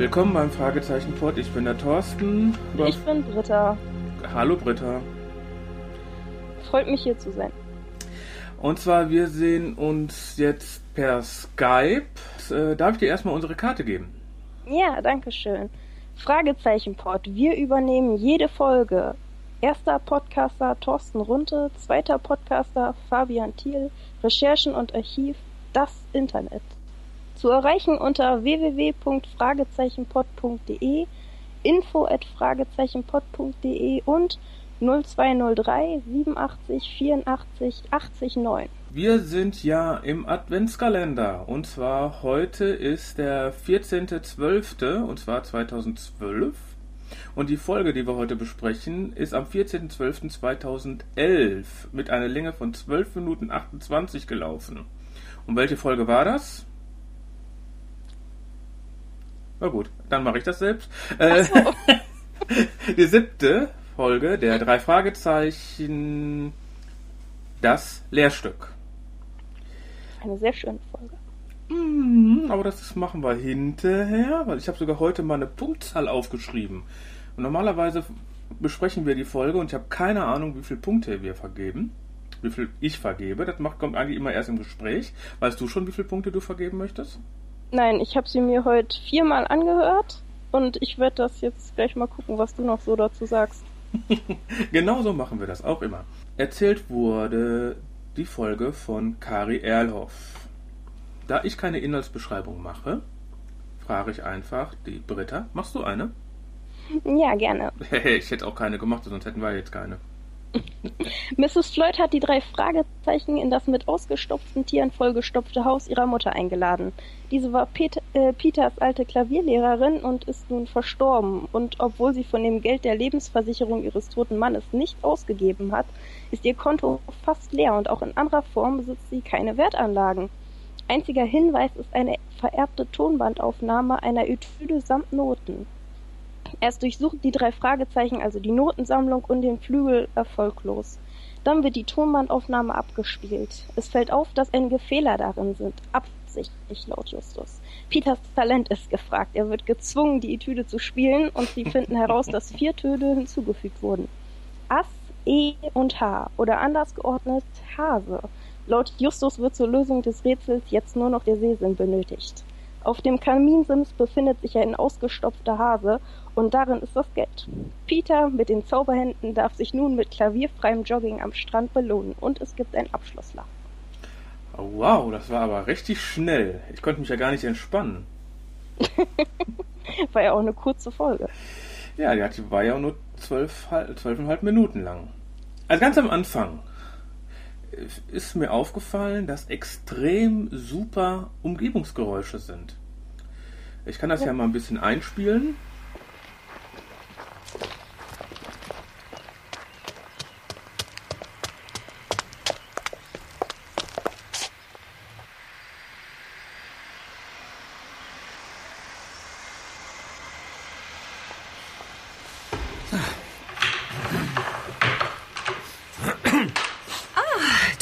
Willkommen beim Fragezeichen-Pod. Ich bin der Thorsten. Ich bin Britta. Hallo Britta. Freut mich hier zu sein. Und zwar, wir sehen uns jetzt per Skype. Äh, darf ich dir erstmal unsere Karte geben? Ja, danke schön. Fragezeichen-Pod. Wir übernehmen jede Folge. Erster Podcaster Thorsten Runte, zweiter Podcaster Fabian Thiel, Recherchen und Archiv, das Internet. Zu erreichen unter www.fragezeichenpod.de, info at fragezeichenpod.de und 0203 87 84 80 9. Wir sind ja im Adventskalender und zwar heute ist der 14.12. und zwar 2012 und die Folge, die wir heute besprechen, ist am 14.12.2011 mit einer Länge von 12 Minuten 28 gelaufen. Und welche Folge war das? Na gut, dann mache ich das selbst. Äh, so. die siebte Folge der drei Fragezeichen, das Lehrstück. Eine sehr schöne Folge. Mm, aber das machen wir hinterher, weil ich habe sogar heute mal eine Punktzahl aufgeschrieben. Und normalerweise besprechen wir die Folge und ich habe keine Ahnung, wie viele Punkte wir vergeben. Wie viel ich vergebe. Das macht, kommt eigentlich immer erst im Gespräch. Weißt du schon, wie viele Punkte du vergeben möchtest? Nein, ich habe sie mir heute viermal angehört und ich werde das jetzt gleich mal gucken, was du noch so dazu sagst. genau so machen wir das auch immer. Erzählt wurde die Folge von Kari Erlhoff. Da ich keine Inhaltsbeschreibung mache, frage ich einfach die Britta. Machst du eine? Ja, gerne. ich hätte auch keine gemacht, sonst hätten wir jetzt keine. Mrs. Floyd hat die drei Fragezeichen in das mit ausgestopften Tieren vollgestopfte Haus ihrer Mutter eingeladen. Diese war Pet äh, Peters alte Klavierlehrerin und ist nun verstorben. Und obwohl sie von dem Geld der Lebensversicherung ihres toten Mannes nicht ausgegeben hat, ist ihr Konto fast leer und auch in anderer Form besitzt sie keine Wertanlagen. Einziger Hinweis ist eine vererbte Tonbandaufnahme einer Etüde samt Noten. Erst durchsuchen die drei Fragezeichen also die Notensammlung und den Flügel erfolglos. Dann wird die Tonbandaufnahme abgespielt. Es fällt auf, dass einige Fehler darin sind. Absichtlich laut Justus. Peters Talent ist gefragt. Er wird gezwungen, die Etüde zu spielen und sie finden heraus, dass vier Töne hinzugefügt wurden. Ass, E und H oder anders geordnet Hase. Laut Justus wird zur Lösung des Rätsels jetzt nur noch der Sehsinn benötigt. Auf dem Kaminsims befindet sich ein ausgestopfter Hase und darin ist das Geld. Peter mit den Zauberhänden darf sich nun mit klavierfreiem Jogging am Strand belohnen und es gibt ein Abschlusslachen. Oh, wow, das war aber richtig schnell. Ich konnte mich ja gar nicht entspannen. war ja auch eine kurze Folge. Ja, die war ja nur zwölf, zwölfeinhalb Minuten lang. Also ganz am Anfang ist mir aufgefallen, dass extrem super Umgebungsgeräusche sind. Ich kann das ja, ja mal ein bisschen einspielen.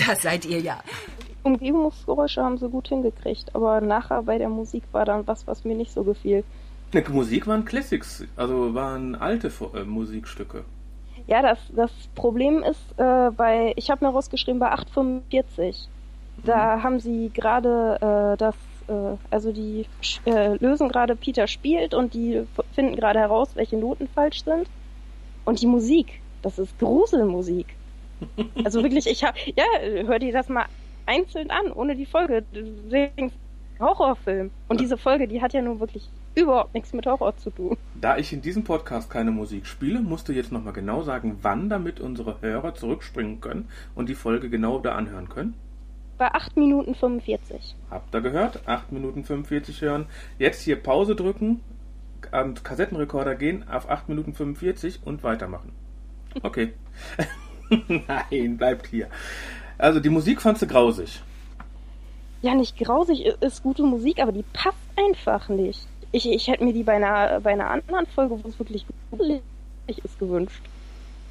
Das seid ihr ja. Umgebungsgeräusche haben sie gut hingekriegt, aber nachher bei der Musik war dann was, was mir nicht so gefiel. Die Musik waren Classics, also waren alte äh, Musikstücke. Ja, das, das Problem ist, äh, bei, ich habe mir rausgeschrieben, bei 845, da mhm. haben sie gerade äh, das, äh, also die äh, lösen gerade Peter spielt und die finden gerade heraus, welche Noten falsch sind. Und die Musik, das ist Gruselmusik. Also wirklich, ich habe, ja, hör dir das mal einzeln an, ohne die Folge. Deswegen Horrorfilm. Und diese Folge, die hat ja nun wirklich überhaupt nichts mit Horror zu tun. Da ich in diesem Podcast keine Musik spiele, musst du jetzt nochmal genau sagen, wann, damit unsere Hörer zurückspringen können und die Folge genau da anhören können. Bei 8 Minuten 45. Habt ihr gehört? 8 Minuten 45 hören. Jetzt hier Pause drücken, an Kassettenrekorder gehen auf 8 Minuten 45 und weitermachen. Okay. Nein, bleibt hier. Also die Musik fandst du grausig. Ja, nicht grausig, ist gute Musik, aber die passt einfach nicht. Ich, ich hätte mir die bei einer, bei einer anderen Folge, wo es wirklich gruselig ist, gewünscht.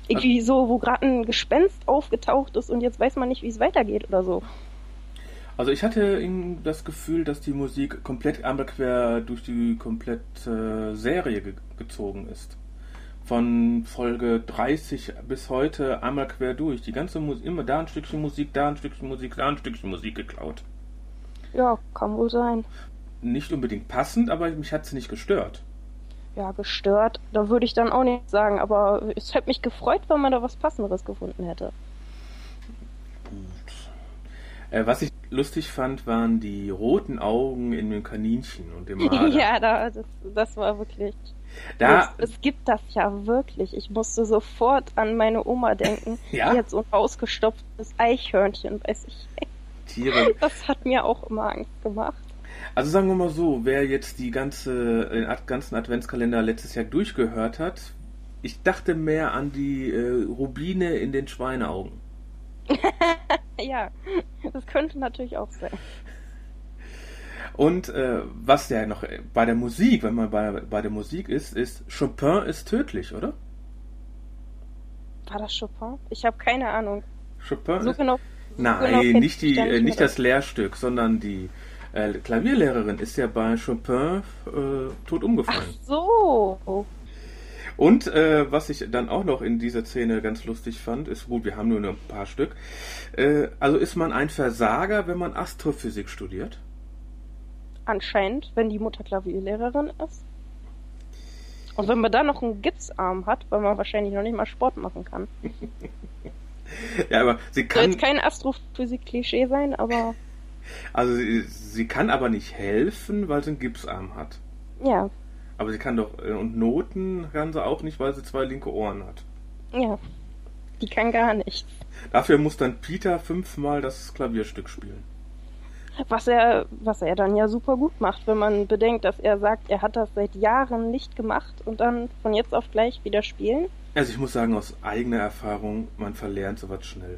Irgendwie so, wo gerade ein Gespenst aufgetaucht ist und jetzt weiß man nicht, wie es weitergeht oder so. Also ich hatte das Gefühl, dass die Musik komplett einmal quer durch die komplette Serie ge gezogen ist. Von Folge 30 bis heute einmal quer durch. Die ganze Musik, immer da ein Stückchen Musik, da ein Stückchen Musik, da ein Stückchen Musik geklaut. Ja, kann wohl sein. Nicht unbedingt passend, aber mich hat es nicht gestört. Ja, gestört, da würde ich dann auch nicht sagen, aber es hätte mich gefreut, wenn man da was Passenderes gefunden hätte. Äh, was ich lustig fand, waren die roten Augen in dem Kaninchen und dem Marder. ja, da, das, das war wirklich. Da, es, es, gibt das ja wirklich. Ich musste sofort an meine Oma denken, ja? die hat so ein ausgestopftes Eichhörnchen bei sich. Tiere. Das hat mir auch immer Angst gemacht. Also sagen wir mal so, wer jetzt die ganze, den ganzen Adventskalender letztes Jahr durchgehört hat, ich dachte mehr an die äh, Rubine in den Schweineaugen. Ja, das könnte natürlich auch sein. Und äh, was ja noch bei der Musik, wenn man bei, bei der Musik ist, ist Chopin ist tödlich, oder? War das Chopin? Ich habe keine Ahnung. Chopin so ist, genau, Nein, kenn nicht, ich die, äh, nicht das Lehrstück, sondern die äh, Klavierlehrerin ist ja bei Chopin äh, tot Ach umgefallen. so. Und äh, was ich dann auch noch in dieser Szene ganz lustig fand, ist gut, wir haben nur ein paar Stück. Äh, also ist man ein Versager, wenn man Astrophysik studiert? Anscheinend, wenn die Mutter Klavierlehrerin ist. Und wenn man dann noch einen Gipsarm hat, weil man wahrscheinlich noch nicht mal Sport machen kann. Ja, aber sie Soll kann, jetzt kein Astrophysik-Klischee sein, aber also sie, sie kann aber nicht helfen, weil sie einen Gipsarm hat. ja, Aber sie kann doch, äh, und Noten kann sie auch nicht, weil sie zwei linke Ohren hat. ja. Die kann gar nichts. Dafür muss dann Peter fünfmal das Klavierstück spielen. Was er, was er dann ja super gut macht, wenn man bedenkt, dass er sagt, er hat das seit Jahren nicht gemacht und dann von jetzt auf gleich wieder spielen. Also ich muss sagen, aus eigener Erfahrung, man verlernt sowas schnell.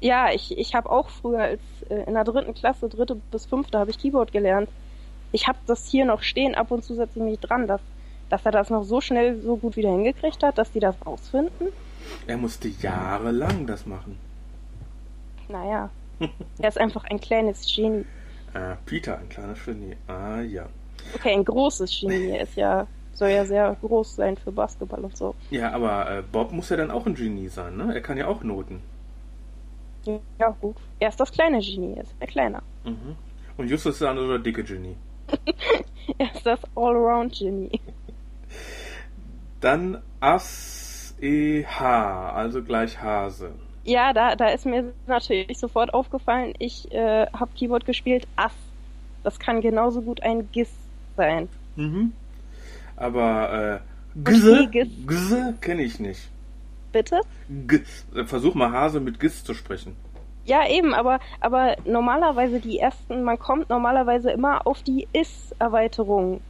Ja, ich, ich habe auch früher als äh, in der dritten Klasse, dritte bis fünfte, habe ich Keyboard gelernt. Ich habe das hier noch stehen, ab und zu setze ich mich dran, dass, dass er das noch so schnell so gut wieder hingekriegt hat, dass die das rausfinden. Er musste jahrelang das machen. Naja, er ist einfach ein kleines Genie. Ah, Peter, ein kleiner Genie. Ah ja. Okay, ein großes Genie. Er ist ja, soll ja sehr groß sein für Basketball und so. Ja, aber äh, Bob muss ja dann auch ein Genie sein, ne? Er kann ja auch Noten. Ja, gut. Er ist das kleine Genie, er ist der kleiner. Mhm. Und Justus ist dann oder dicke Genie. Er ist das Allround-Genie. Dann A-S-E-H, also gleich Hase. Ja, da, da ist mir natürlich sofort aufgefallen, ich äh, habe Keyboard gespielt, Ass. Das kann genauso gut ein Gis sein. Mhm. Aber äh, Okay, Gisse kenne ich nicht. Bitte? Giss. Versuch mal Hase mit Giss zu sprechen. Ja, eben, aber, aber normalerweise die ersten, man kommt normalerweise immer auf die Is-Erweiterung.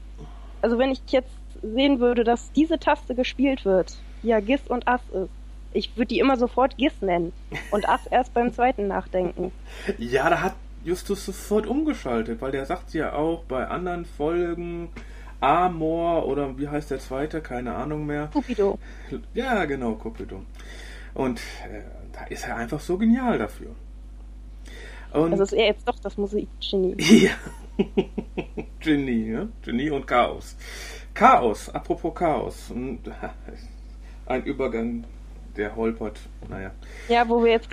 Also wenn ich jetzt sehen würde, dass diese Taste gespielt wird, die ja Gis und Ass ist, ich würde die immer sofort Gis nennen und Ass erst beim zweiten nachdenken. Ja, da hat Justus sofort umgeschaltet, weil der sagt ja auch bei anderen Folgen Amor oder wie heißt der zweite, keine Ahnung mehr. Cupido. Ja, genau, Cupido. Und äh, da ist er einfach so genial dafür. Und Also ist er jetzt doch das Musikgenie. ja. Genie, ne? Genie und Chaos. Chaos, apropos Chaos. Und, Ein Übergang, der holpert. Naja. Ja, wo wir jetzt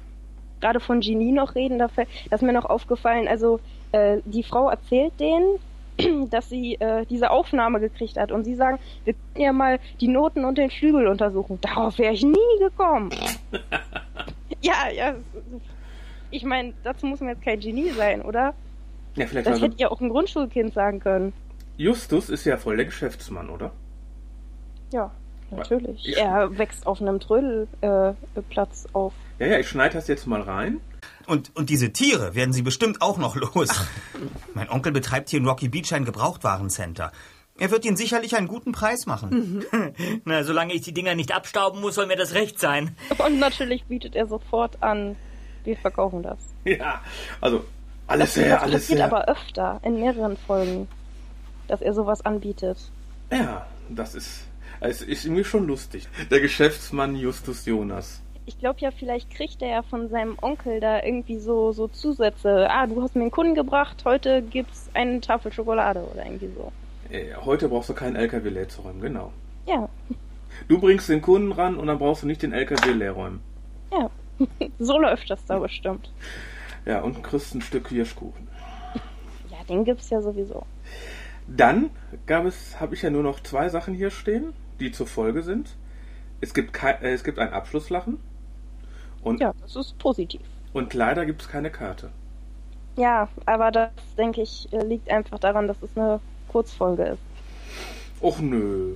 gerade von Genie noch reden, da ist mir noch aufgefallen, also äh, die Frau erzählt denen, dass sie äh, diese Aufnahme gekriegt hat und sie sagen, wir können ja mal die Noten und den Flügel untersuchen. Darauf wäre ich nie gekommen. ja, ja. Ich meine, dazu muss man jetzt kein Genie sein, oder? Ja, vielleicht Das also, hätte ja auch ein Grundschulkind sagen können. Justus ist ja voll der Geschäftsmann, oder? Ja, natürlich. Ich- Er wächst auf einem Trödelplatz äh, Platz auf. Ja, ja, ich schneide das jetzt mal rein. Und, und diese Tiere werden Sie bestimmt auch noch los. Mein Onkel betreibt hier in Rocky Beach ein Gebrauchtwarencenter. Er wird Ihnen sicherlich einen guten Preis machen. Na, solange ich die Dinger nicht abstauben muss, soll mir das recht sein. Und natürlich bietet er sofort an, wir verkaufen das. Ja, also alles Das, her, das alles her. aber öfter, in mehreren Folgen, dass er sowas anbietet. Ja, das ist, es ist irgendwie schon lustig. Der Geschäftsmann Justus Jonas. Ich glaube ja, vielleicht kriegt er ja von seinem Onkel da irgendwie so, so Zusätze. Ah, du hast mir einen Kunden gebracht, heute gibt's eine Tafel Schokolade oder irgendwie so. Heute brauchst du keinen LKW leer zu räumen, genau. Ja, Du bringst den Kunden ran und dann brauchst du nicht den LKW leer räumen. ja. so läuft das da bestimmt. Ja, und kriegst ein Stück Hirschkuchen. Ja, den gibt's ja sowieso. Dann gab es, habe ich ja nur noch zwei Sachen hier stehen, die zur Folge sind. Es gibt, kei- äh, es gibt ein Abschlusslachen und, Ja, das ist positiv. und leider gibt es keine Karte. Ja, aber das, denke ich, äh, liegt einfach daran, dass es eine Kurzfolge ist. Och nö.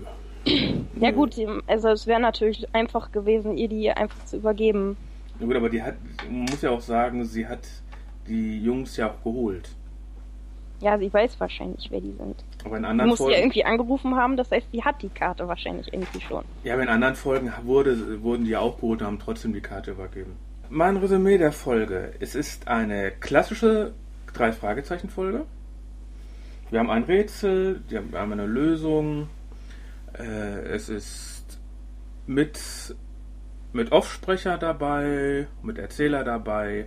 Ja gut, also es wäre natürlich einfach gewesen, ihr die einfach zu übergeben. Ja gut, aber die hat, man muss ja auch sagen, sie hat die Jungs ja auch geholt. Ja, sie weiß wahrscheinlich, wer die sind. Aber in anderen muss ja Folgen, irgendwie angerufen haben, das heißt, sie hat die Karte wahrscheinlich irgendwie schon. ja, aber in anderen Folgen wurde, wurden die auch geholt und haben trotzdem die Karte übergeben. Mein Resümee der Folge. Es ist eine klassische Drei-Fragezeichen-Folge. Wir haben ein Rätsel, wir haben eine Lösung. Äh, es ist mit, mit Offsprecher dabei, mit Erzähler dabei.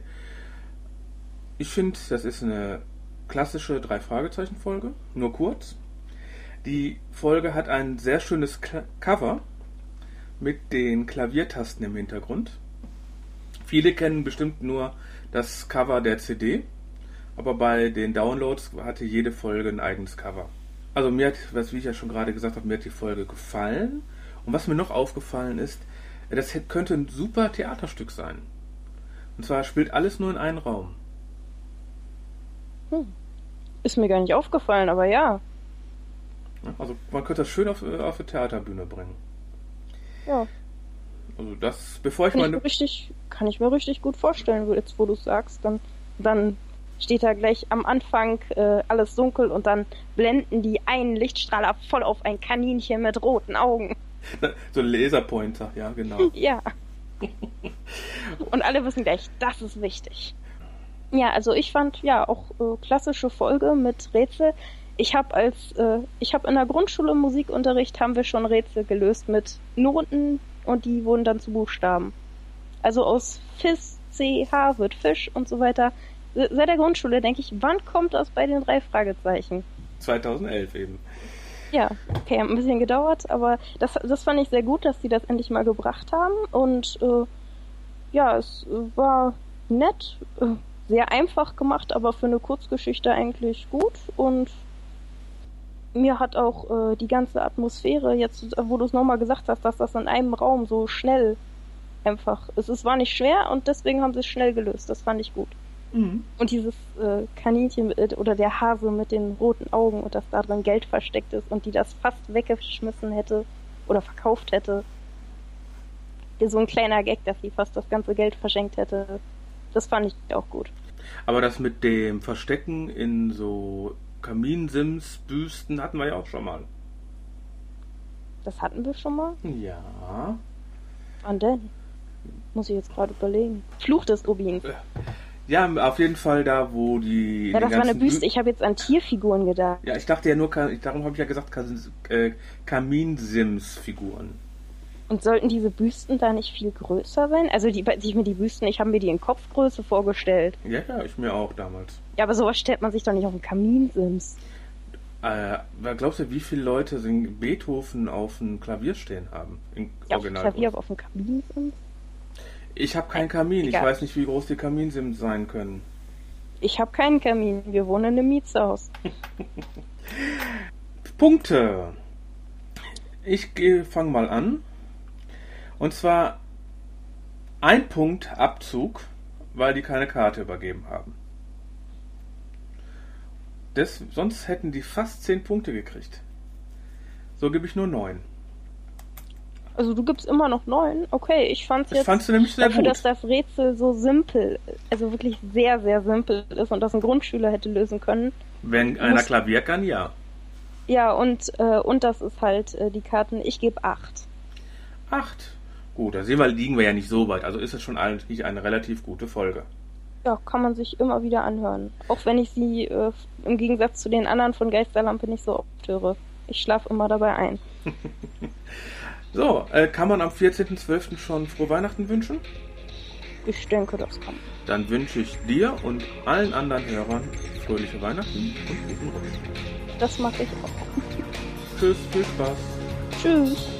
Ich finde, das ist eine klassische Drei-Fragezeichen-Folge, nur kurz. Die Folge hat ein sehr schönes Cover mit den Klaviertasten im Hintergrund. Viele kennen bestimmt nur das Cover der CD, aber bei den Downloads hatte jede Folge ein eigenes Cover. Also mir hat, was wie ich ja schon gerade gesagt habe, mir hat die Folge gefallen. Und was mir noch aufgefallen ist, das könnte ein super Theaterstück sein. Und zwar spielt alles nur in einem Raum. Ist mir gar nicht aufgefallen, aber ja. Also man könnte das schön auf, äh, auf die Theaterbühne bringen. Ja, Also das, bevor ich kann ich, meine... mir richtig, kann ich mir richtig gut vorstellen, jetzt wo du sagst. Dann, dann steht da gleich am Anfang äh, alles dunkel und dann blenden die einen Lichtstrahler voll auf ein Kaninchen mit roten Augen. So ein Laserpointer, ja genau. Ja. Und alle wissen gleich, das ist wichtig. Ja, also ich fand ja auch äh, klassische Folge mit Rätsel. Ich habe als äh, ich habe in der Grundschule im Musikunterricht haben wir schon Rätsel gelöst mit Noten und die wurden dann zu Buchstaben. Also aus Fis, C, H wird Fisch und so weiter. Se- Seit der Grundschule denke ich, wann kommt das bei den drei Fragezeichen? 2011 eben. Ja, okay, ein bisschen gedauert, aber das, das fand ich sehr gut, dass die das endlich mal gebracht haben. Und äh, ja, es war nett, äh, sehr einfach gemacht, aber für eine Kurzgeschichte eigentlich gut. Und mir hat auch äh, die ganze Atmosphäre, jetzt wo du es nochmal gesagt hast, dass das in einem Raum so schnell einfach ist. Es war nicht schwer und deswegen haben sie es schnell gelöst. Das fand ich gut. Und dieses äh, Kaninchen mit, oder der Hase mit den roten Augen und dass da drin Geld versteckt ist und die das fast weggeschmissen hätte oder verkauft hätte. So ein kleiner Gag, dass sie fast das ganze Geld verschenkt hätte. Das fand ich auch gut. Aber das mit dem Verstecken in so Kaminsims-Büsten hatten wir ja auch schon mal. Das hatten wir schon mal. Ja. Wann denn? Muss ich jetzt gerade überlegen. Fluch des Rubins. Ja, auf jeden Fall da, wo die. Ja, das war eine Büste. Bü- Ich habe jetzt an Tierfiguren gedacht. Ja, ich dachte ja nur, darum habe ich ja gesagt, äh, Kaminsims-Figuren. Und sollten diese Büsten da nicht viel größer sein? Also die, ich mir die Büsten, ich habe mir die in Kopfgröße vorgestellt. Ja, ja, ich mir auch damals. Ja, aber sowas stellt man sich doch nicht auf einen Kaminsims. Äh, glaubst du, wie viele Leute Beethoven auf dem Klavier stehen haben? In Ja, auf dem. Klavier, auf dem Kaminsims? Ich habe keinen Kamin. Ich Egal. weiß nicht, wie groß die Kaminsims sein können. Ich habe keinen Kamin. Wir wohnen in einem Mietshaus. Punkte. Ich fange mal an. Und zwar ein Punkt Abzug, weil die keine Karte übergeben haben. Das, sonst hätten die fast 10 Punkte gekriegt. So gebe ich nur 9. Also du gibst immer noch neun. Okay, ich fand's Das jetzt fandst du nämlich sehr dafür, gut. dass das Rätsel so simpel, also wirklich sehr, sehr simpel ist und das ein Grundschüler hätte lösen können. Wenn einer muss- Klavier kann, ja. Ja, und, äh, und das ist halt äh, die Karten. Ich gebe acht. 8. Gut, da sehen wir, liegen wir ja nicht so weit. Also ist es schon eigentlich eine relativ gute Folge. Ja, kann man sich immer wieder anhören. Auch wenn ich sie äh, im Gegensatz zu den anderen von Geisterlampe nicht so oft höre. Ich schlafe immer dabei ein. So, äh, kann man am 14.12. schon frohe Weihnachten wünschen? Ich denke, das kann. Dann wünsche ich dir und allen anderen Hörern fröhliche Weihnachten und guten Rutsch. Das mache ich auch. Tschüss, viel Spaß. Tschüss.